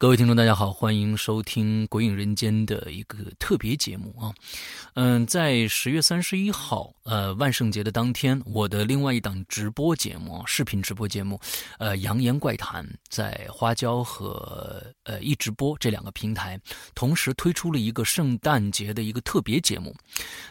各位听众，大家好，欢迎收听《鬼影人间》的一个特别节目啊。嗯，在十月三十一号，呃，万圣节的当天，我的另外一档直播节目，视频直播节目，呃，《扬言怪谈》在花椒和呃一直播这两个平台同时推出了一个圣诞节的一个特别节目。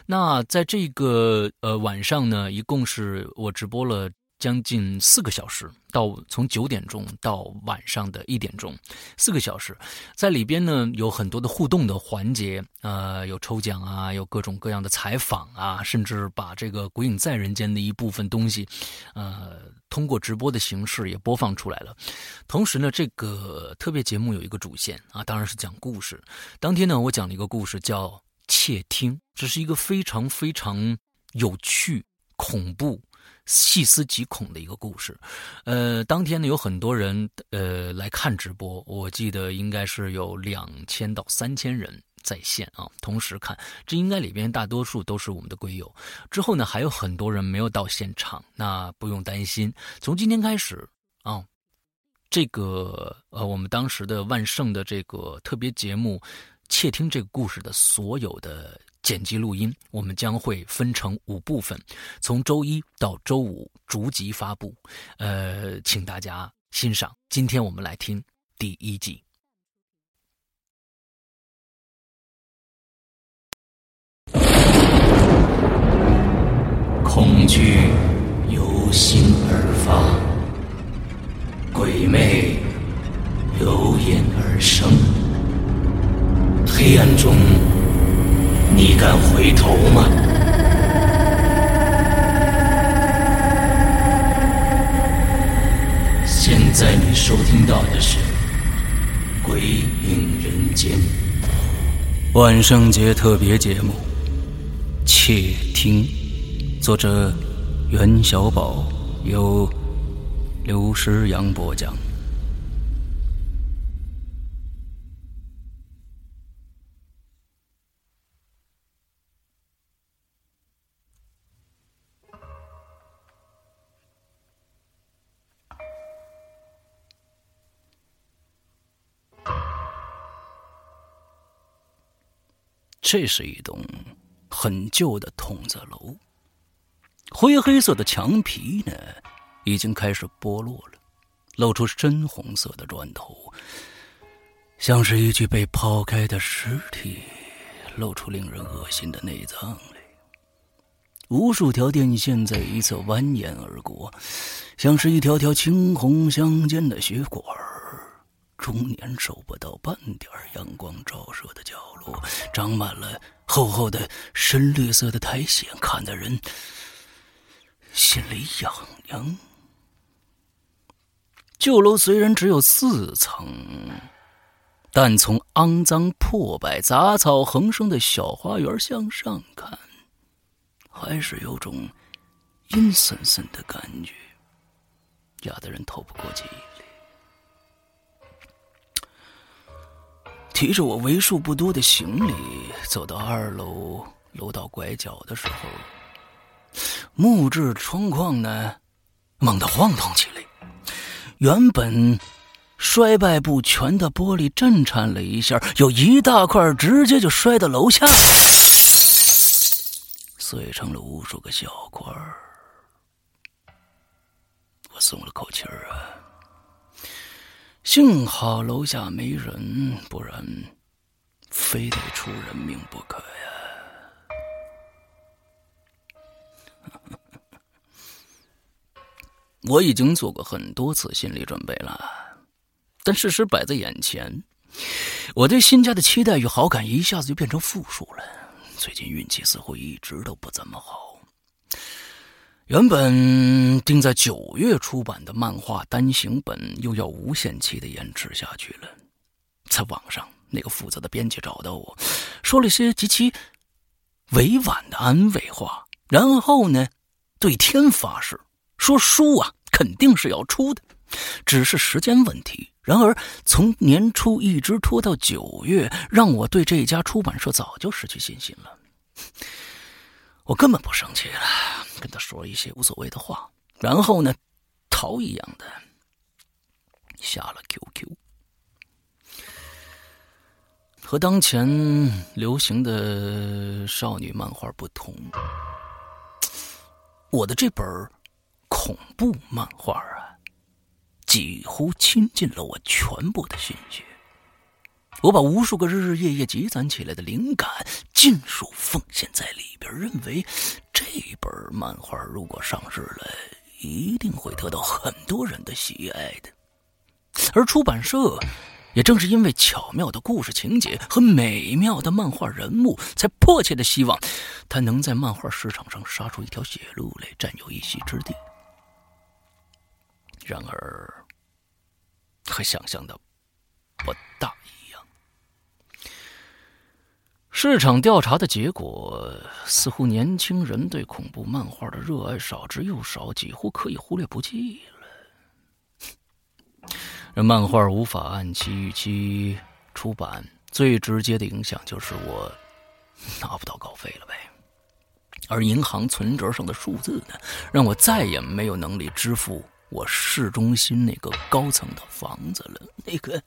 那在这个呃晚上呢，一共是我直播了。将近四个小时，到从九点钟到晚上的一点钟，四个小时，在里边呢有很多的互动的环节，呃，有抽奖啊，有各种各样的采访啊，甚至把这个《鬼影在人间》的一部分东西，呃，通过直播的形式也播放出来了。同时呢，这个特别节目有一个主线啊，当然是讲故事。当天呢，我讲了一个故事叫《窃听》，这是一个非常非常有趣、恐怖。细思极恐的一个故事，呃，当天呢有很多人呃来看直播，我记得应该是有两千到三千人在线啊，同时看，这应该里边大多数都是我们的龟友。之后呢还有很多人没有到现场，那不用担心，从今天开始啊，这个呃我们当时的万圣的这个特别节目，窃听这个故事的所有的。剪辑录音，我们将会分成五部分，从周一到周五逐集发布。呃，请大家欣赏。今天我们来听第一集。恐惧由心而发，鬼魅由眼而生，黑暗中。你敢回头吗？现在你收听到的是《鬼影人间》万圣节特别节目《窃听》，作者袁小宝，由刘诗阳播讲。这是一栋很旧的筒子楼，灰黑色的墙皮呢，已经开始剥落了，露出深红色的砖头，像是一具被抛开的尸体，露出令人恶心的内脏来。无数条电线在一侧蜿蜒而过，像是一条条青红相间的血管终年收不到半点阳光照射的角落，长满了厚厚的深绿色的苔藓，看的人心里痒痒。旧楼虽然只有四层，但从肮脏、破败、杂草横生的小花园向上看，还是有种阴森森的感觉，压得人透不过气提着我为数不多的行李走到二楼楼道拐角的时候，木质窗框呢猛地晃动起来。原本衰败不全的玻璃震颤了一下，有一大块直接就摔到楼下，碎成了无数个小块我松了口气儿啊，幸好楼下没人，不然非得出人命不可呀。我已经做过很多次心理准备了，但事实摆在眼前，我对新家的期待与好感一下子就变成负数了。最近运气似乎一直都不怎么好。原本定在九月出版的漫画单行本，又要无限期的延迟下去了。在网上，那个负责的编辑找到我，说了些极其委婉的安慰话，然后呢，对天发誓。说书啊，肯定是要出的，只是时间问题。然而从年初一直拖到九月，让我对这家出版社早就失去信心了。我根本不生气了，跟他说一些无所谓的话，然后呢，逃一样的下了 QQ。和当前流行的少女漫画不同，我的这本恐怖漫画啊，几乎倾尽了我全部的心血。我把无数个日日夜夜积攒起来的灵感尽数奉献在里边，认为这本漫画如果上市了，一定会得到很多人的喜爱的。而出版社也正是因为巧妙的故事情节和美妙的漫画人物，才迫切的希望他能在漫画市场上杀出一条血路来，占有一席之地。然而，和想象的不大一。市场调查的结果似乎，年轻人对恐怖漫画的热爱少之又少，几乎可以忽略不计了。这漫画无法按期预期出版，最直接的影响就是我拿不到稿费了呗。而银行存折上的数字呢，让我再也没有能力支付。我市中心那个高层的房子了，那个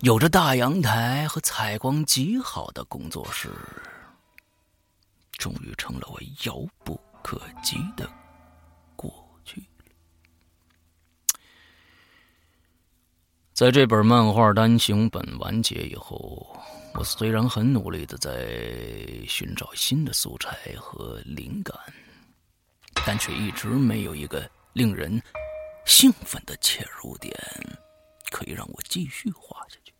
有着大阳台和采光极好的工作室，终于成了我遥不可及的过去。在这本漫画单行本完结以后，我虽然很努力的在寻找新的素材和灵感，但却一直没有一个。令人兴奋的切入点，可以让我继续画下去。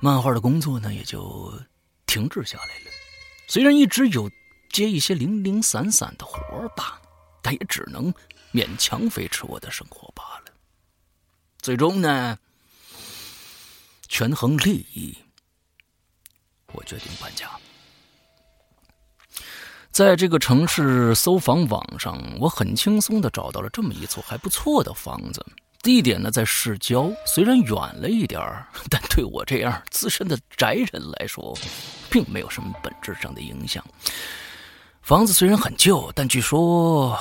漫画的工作呢，也就停滞下来了。虽然一直有接一些零零散散的活吧，但也只能勉强维持我的生活罢了。最终呢，权衡利益，我决定搬家。在这个城市搜房网上，我很轻松的找到了这么一座还不错的房子。地点呢在市郊，虽然远了一点但对我这样资深的宅人来说，并没有什么本质上的影响。房子虽然很旧，但据说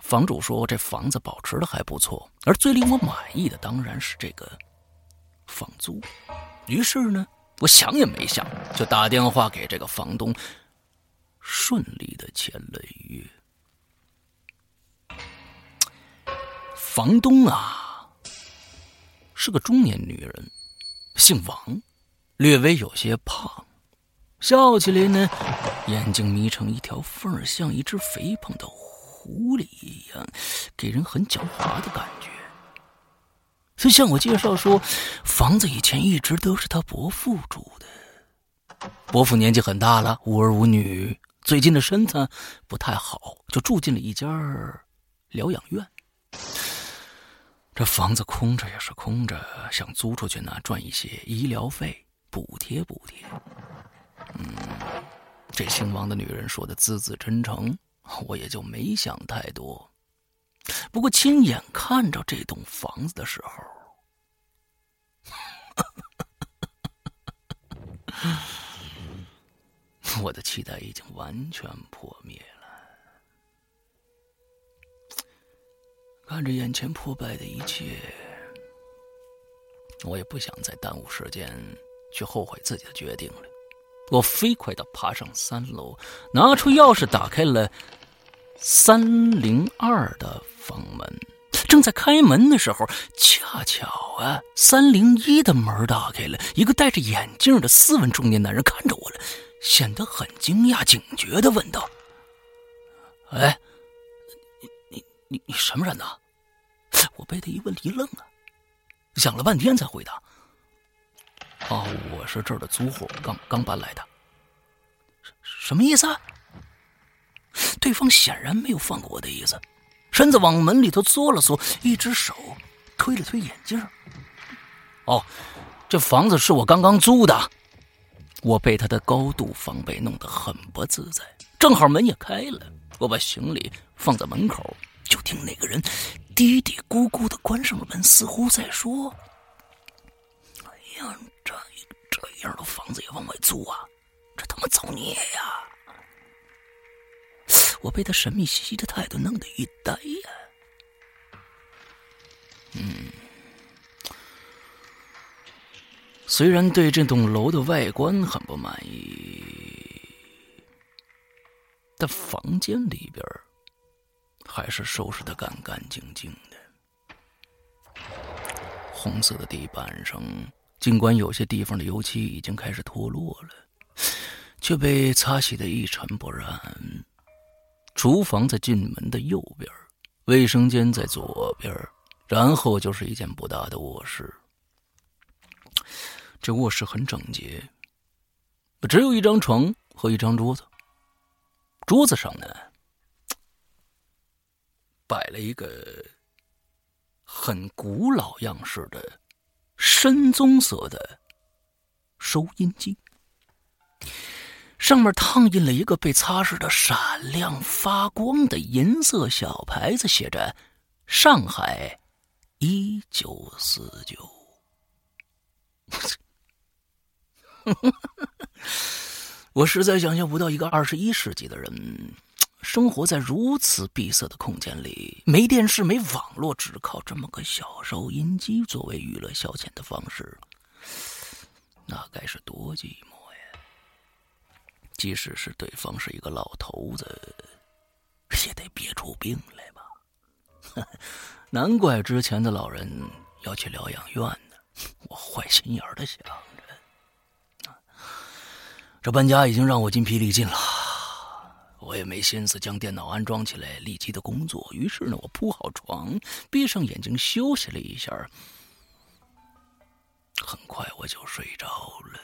房主说这房子保持的还不错。而最令我满意的当然是这个房租。于是呢，我想也没想，就打电话给这个房东。顺利的签了约。房东啊，是个中年女人，姓王，略微有些胖，笑起来呢，眼睛眯成一条缝像一只肥胖的狐狸一样，给人很狡猾的感觉。他向我介绍说，房子以前一直都是他伯父住的。伯父年纪很大了，无儿无女，最近的身子不太好，就住进了一家疗养院。这房子空着也是空着，想租出去呢，赚一些医疗费，补贴补贴。嗯，这姓王的女人说的字字真诚，我也就没想太多。不过亲眼看着这栋房子的时候，我的期待已经完全破灭。看着眼前破败的一切，我也不想再耽误时间去后悔自己的决定了。我飞快的爬上三楼，拿出钥匙打开了三零二的房门。正在开门的时候，恰巧啊，三零一的门打开了，一个戴着眼镜的斯文中年男人看着我了，显得很惊讶、警觉的问道：“哎，你你什么人呐？”我被他一问一愣啊，想了半天才回答。哦，我是这儿的租户，刚刚搬来的。什什么意思？对方显然没有放过我的意思，身子往门里头缩了缩，一只手推了推眼镜。哦，这房子是我刚刚租的。我被他的高度防备弄得很不自在。正好门也开了，我把行李放在门口，就听那个人嘀嘀咕咕的关上了门，似乎在说：“哎呀。”这这样的房子也往外租啊？这他妈造孽呀！我被他神秘兮兮的态度弄得一呆呀。嗯，虽然对这栋楼的外观很不满意，但房间里边还是收拾的干干净净的。红色的地板上。尽管有些地方的油漆已经开始脱落了，却被擦洗的一尘不染。厨房在进门的右边，卫生间在左边，然后就是一间不大的卧室。这卧室很整洁，只有一张床和一张桌子。桌子上呢，摆了一个很古老样式的。深棕色的收音机，上面烫印了一个被擦拭的闪亮发光的银色小牌子，写着“上海一九四九”。我实在想象不到一个二十一世纪的人。生活在如此闭塞的空间里，没电视、没网络，只靠这么个小收音机作为娱乐消遣的方式，那该是多寂寞呀！即使是对方是一个老头子，也得憋出病来吧？难怪之前的老人要去疗养院呢。我坏心眼的想着，这搬家已经让我筋疲力尽了。我也没心思将电脑安装起来，立即的工作。于是呢，我铺好床，闭上眼睛休息了一下，很快我就睡着了。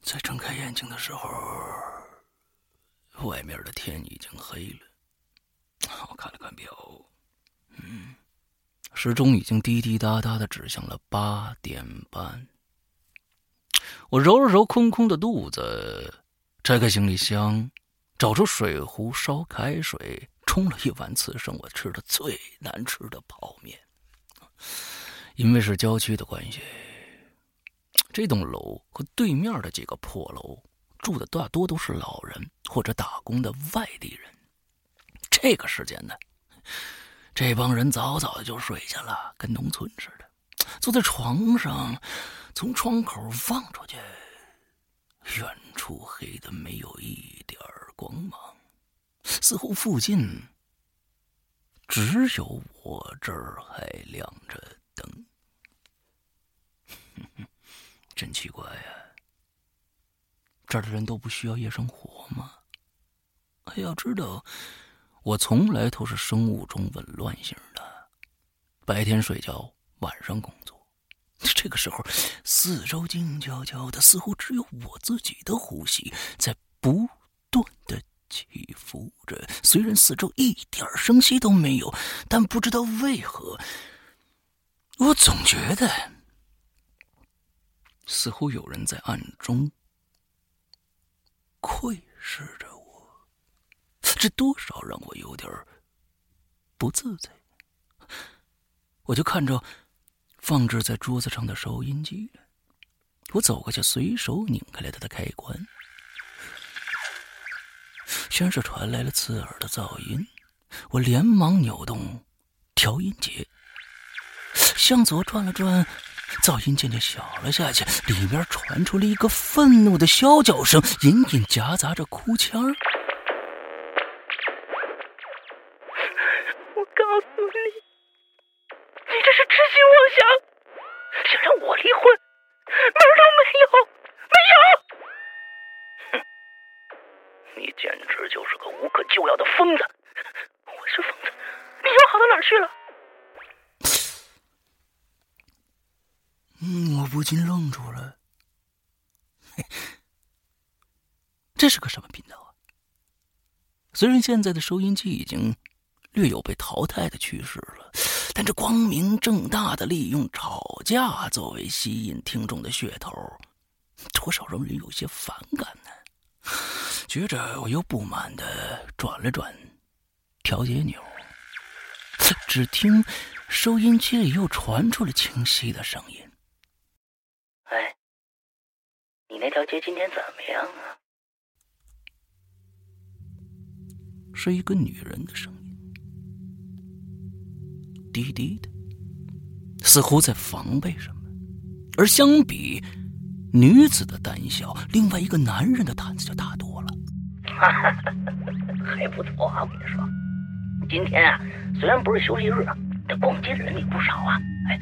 在睁开眼睛的时候，外面的天已经黑了。我看了看表，嗯。时钟已经滴滴答答的指向了八点半。我揉了揉空空的肚子，拆开行李箱，找出水壶，烧开水，冲了一碗此生我吃的最难吃的泡面。因为是郊区的关系，这栋楼和对面的几个破楼住的大多都是老人或者打工的外地人。这个时间呢？这帮人早早就睡下了，跟农村似的，坐在床上，从窗口望出去，远处黑的没有一点光芒，似乎附近只有我这儿还亮着灯。真奇怪呀，这儿的人都不需要夜生活吗？要知道。我从来都是生物钟紊乱型的，白天睡觉，晚上工作。这个时候，四周静悄悄的，似乎只有我自己的呼吸在不断的起伏着。虽然四周一点声息都没有，但不知道为何，我总觉得似乎有人在暗中窥视着。这多少让我有点不自在。我就看着。放置在桌子上的收音机，我走过去，随手拧开了它的开关。先是传来了刺耳的噪音，我连忙扭动调音节，向左转了转，噪音渐渐小了下去，里面传出了一个愤怒的啸叫声，隐隐夹杂着哭腔儿。禁愣住了。这是个什么频道啊？虽然现在的收音机已经略有被淘汰的趋势了。但这光明正大的利用吵架作为吸引听众的噱头，多少让人有些反感呢。觉着我又不满的转了转调节钮，只听收音机里又传出了清晰的声音：“条街今天怎么样啊？”是一个女人的声音。低低的，似乎在防备什么。而相比女子的胆小，另外一个男人的胆子就大多了。还不错啊，我跟你说，今天啊，虽然不是休息日，但逛街的人也不少啊。哎，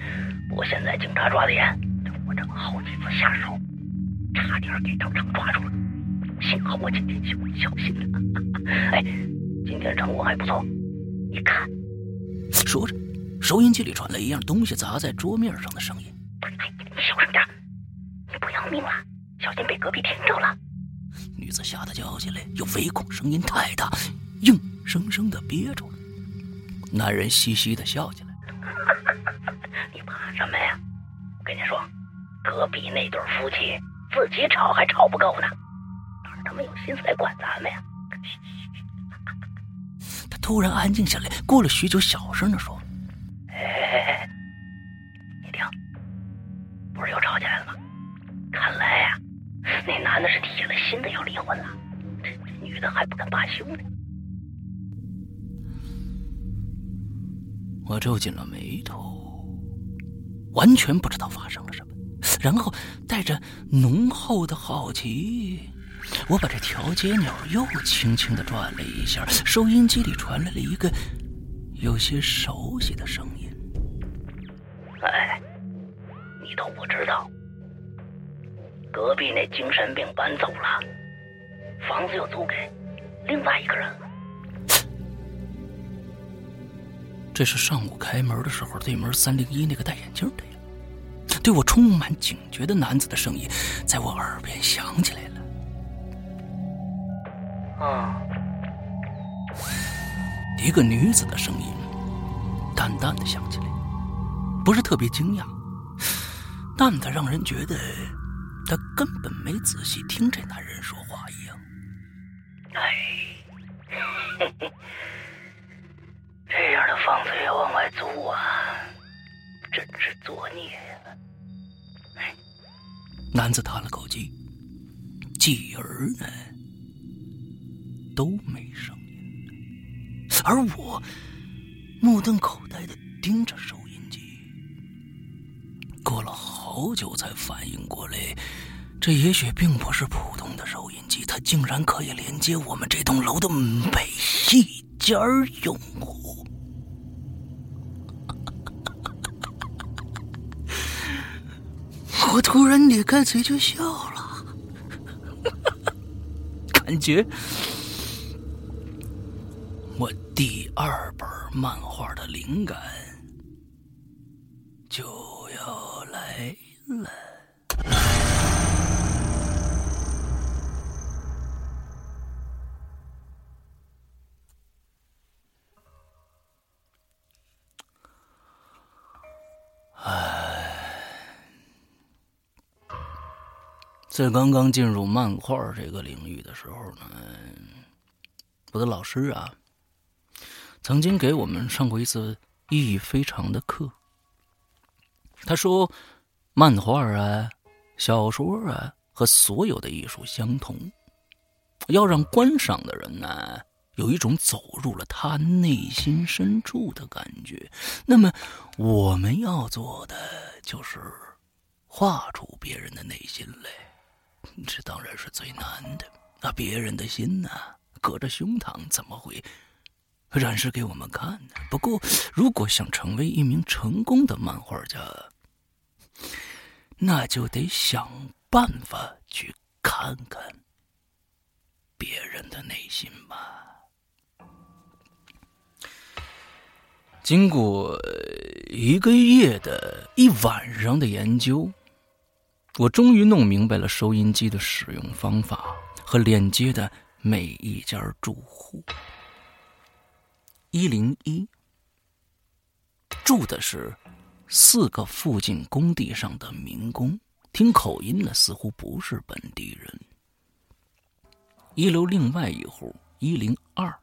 不过现在警察抓的严，我正好几次下手，差点给当场抓住了。幸好我今天小心了。哎，今天成果还不错，你看。说着。收音机里传来一样东西砸在桌面上的声音。哎你小声点，你不要命了，小心被隔壁听着了。女子吓得叫起来，又唯恐声音太大，硬生生的憋住了。男人嘻嘻的笑起来。你怕什么呀？我跟你说，隔壁那对夫妻自己吵还吵不够呢，哪他妈有心思来管咱们呀？他突然安静下来，过了许久，小声的说。哎，你听，不是又吵起来了吗？看来呀，那男的是铁了心的要离婚了，这这女的还不肯罢休呢。我皱紧了眉头，完全不知道发生了什么，然后带着浓厚的好奇，我把这调节钮又轻轻的转了一下，收音机里传来了一个有些熟悉的声音。哎，你都不知道，隔壁那精神病搬走了，房子又租给另外一个人了。这是上午开门的时候，对门三零一那个戴眼镜的呀。对我充满警觉的男子的声音，在我耳边响起来了。啊，一个女子的声音，淡淡的响起来。不是特别惊讶，淡的让人觉得他根本没仔细听这男人说话一样。哎，这样的房子也往外租啊，真是作孽呀！男子叹了口气，继而呢都没声音，而我目瞪口呆的盯着收音机。过了好久才反应过来，这也许并不是普通的收音机，它竟然可以连接我们这栋楼的每一家用户。我突然咧开嘴就笑了，感觉我第二本漫画的灵感在刚刚进入漫画这个领域的时候呢，我的老师啊，曾经给我们上过一次意义非常的课。他说，漫画啊、小说啊和所有的艺术相同，要让观赏的人呢有一种走入了他内心深处的感觉。那么，我们要做的就是画出别人的内心来。这当然是最难的。那别人的心呢？隔着胸膛，怎么会展示给我们看呢？不过，如果想成为一名成功的漫画家，那就得想办法去看看别人的内心吧。经过一个月的一晚上的研究。我终于弄明白了收音机的使用方法和链接的每一家住户。一零一住的是四个附近工地上的民工，听口音呢，似乎不是本地人。一楼另外一户一零二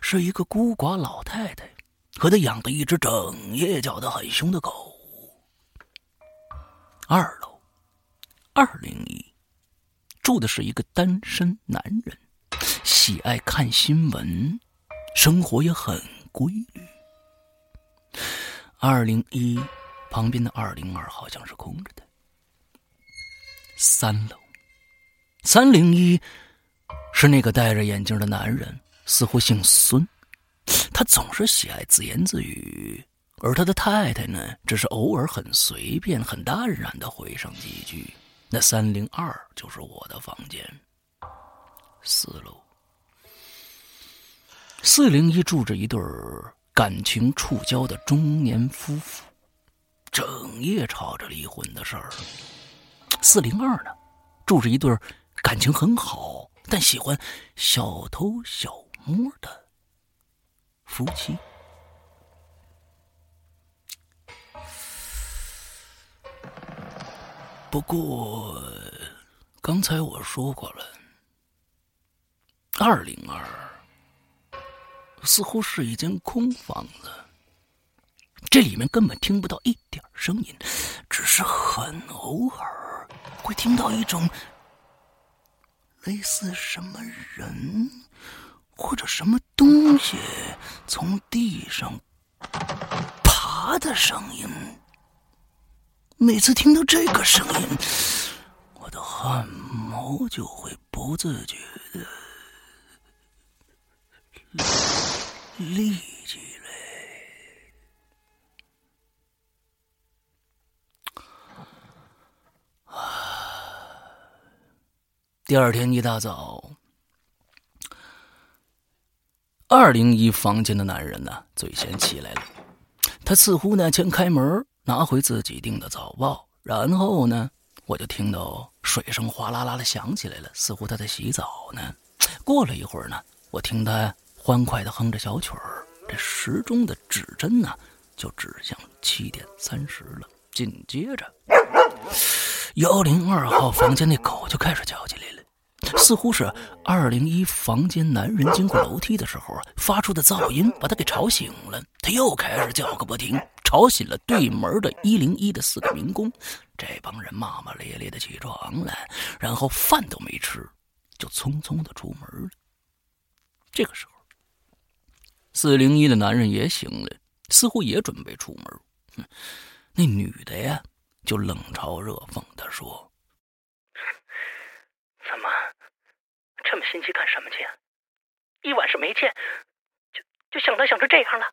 是一个孤寡老太太和她养的一只整夜叫得很凶的狗。二楼。二零一住的是一个单身男人，喜爱看新闻，生活也很规律。二零一旁边的二零二好像是空着的。三楼，三零一是那个戴着眼镜的男人，似乎姓孙，他总是喜爱自言自语，而他的太太呢，只是偶尔很随便、很淡然的回上几句。那三零二就是我的房间。四楼，四零一住着一对感情触礁的中年夫妇，整夜吵着离婚的事儿。四零二呢，住着一对感情很好但喜欢小偷小摸的夫妻。不过，刚才我说过了，二零二似乎是一间空房子，这里面根本听不到一点声音，只是很偶尔会听到一种类似什么人或者什么东西从地上爬的声音。每次听到这个声音，我的汗毛就会不自觉的立起来。第二天一大早，二零一房间的男人呢最先起来了，他似乎呢先开门。拿回自己订的早报，然后呢，我就听到水声哗啦啦的响起来了，似乎他在洗澡呢。过了一会儿呢，我听他欢快的哼着小曲儿，这时钟的指针呢就指向七点三十了。紧接着，幺零二号房间那狗就开始叫起来了。似乎是二零一房间男人经过楼梯的时候发出的噪音把他给吵醒了，他又开始叫个不停，吵醒了对门的一零一的四个民工。这帮人骂骂咧咧的起床了，然后饭都没吃，就匆匆的出门了。这个时候，四零一的男人也醒了，似乎也准备出门。那女的呀，就冷嘲热讽的说：“怎么？”这么心急干什么去？一晚上没见，就就想他想成这样了。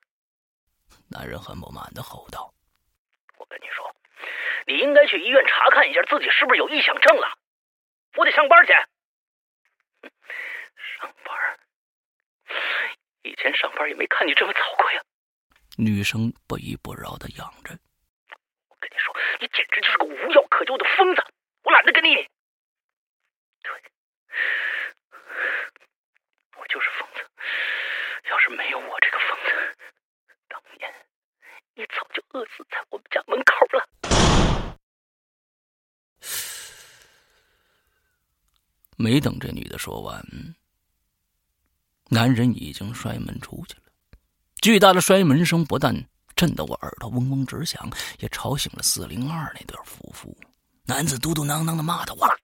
男人很不满的吼道：“我跟你说，你应该去医院查看一下自己是不是有臆想症了。我得上班去。上班？以前上班也没看你这么早过呀。女生不依不饶的养着。我跟你说，你简直就是个无药可救的疯子，我懒得跟你。对，我就是疯子。要是没有我这个疯子，你早就饿死在我们家门口了。没等这女的说完，男人已经摔门出去了。巨大的摔门声不但震得我耳朵嗡嗡直响，也吵醒了四零二那对夫妇。男子嘟嘟囔囔的骂他：“我靠！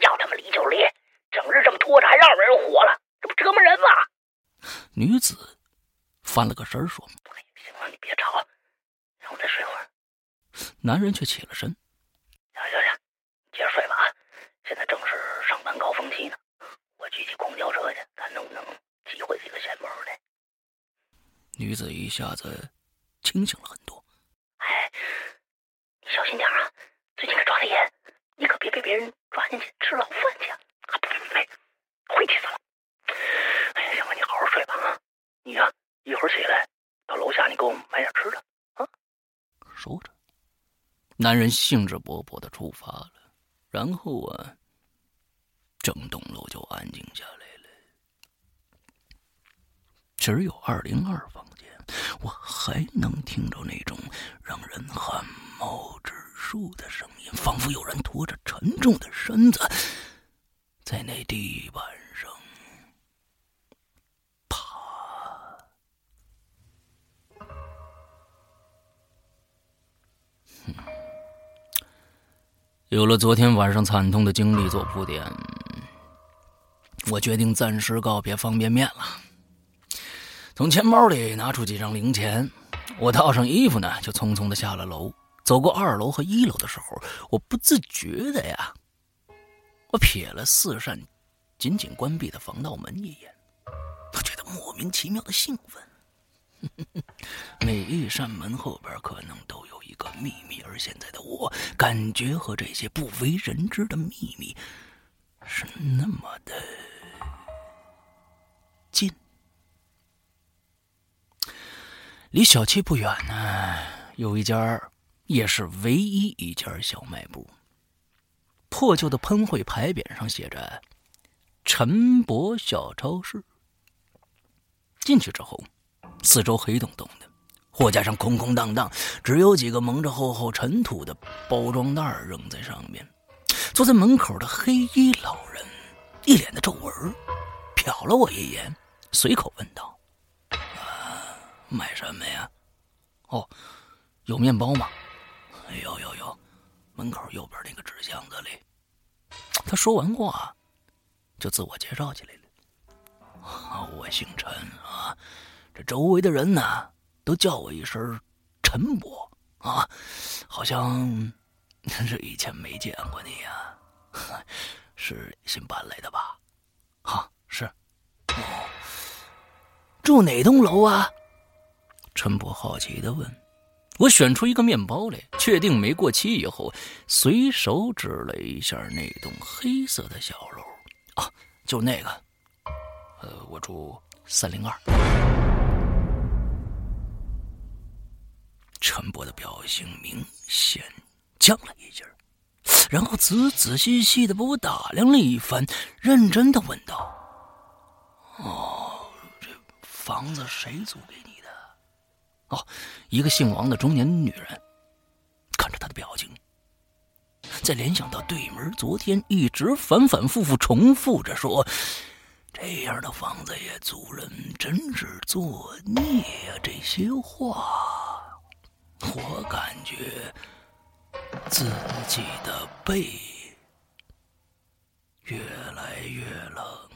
要他妈离就离，整日这么拖着，还让人活了，这不折磨人吗？”女子翻了个身说：“行了，你别吵，让我再睡会儿。”男人却起了身：“行行行，接着睡吧啊！现在正是上班高峰期呢，我去挤公交车去，看能不能挤回几个钱包的。”女子一下子清醒了很多。哎，你小心点啊！最近可抓的严，你可别被别人抓进去吃牢饭去啊！不没，晦气死了！哎呀，行了，你好好睡吧啊！你呀，一会儿起来楼下，你给我买点吃的啊！说着，男人兴致勃勃的出发了。然后啊，整栋楼就安静下来了，只有二零二房间，我还能听着那种让人汗毛直竖的声音，仿佛有人拖着沉重的身子在那地板有了昨天晚上惨痛的经历做铺垫，我决定暂时告别方便面了。从钱包里拿出几张零钱，我套上衣服呢，就匆匆的下了楼。走过二楼和一楼的时候，我不自觉的呀，我瞥了四扇紧紧关闭的防盗门一眼，我觉得莫名其妙的兴奋。每一扇门后边可能都有一个秘密，而现在的我感觉和这些不为人知的秘密是那么的近。离小区不远呢，有一家也是唯一一家小卖部。破旧的喷绘牌匾上写着“陈伯小超市”。进去之后。四周黑洞洞的，货架上空空荡荡，只有几个蒙着厚厚尘土的包装袋扔在上面。坐在门口的黑衣老人一脸的皱纹，瞟了我一眼，随口问道：“啊，买什么呀？哦，有面包吗？有有有，门口右边那个纸箱子里。”他说完话，就自我介绍起来了：“我姓陈啊。”这周围的人呢，都叫我一声“陈伯”啊，好像 是以前没见过你呀，是新搬来的吧？哈，是。住哪栋楼啊？陈伯好奇的问。我选出一个面包来，确定没过期以后，随手指了一下那栋黑色的小楼。啊，就那个。呃，我住三零二。陈伯的表情明显僵了一截然后仔仔细细的把我打量了一番，认真的问道：“哦，这房子谁租给你的？”“哦，一个姓王的中年女人。”看着她的表情，再联想到对门昨天一直反反复复重复着说：“这样的房子也租人，真是作孽呀！”这些话。我感觉自己的背越来越冷。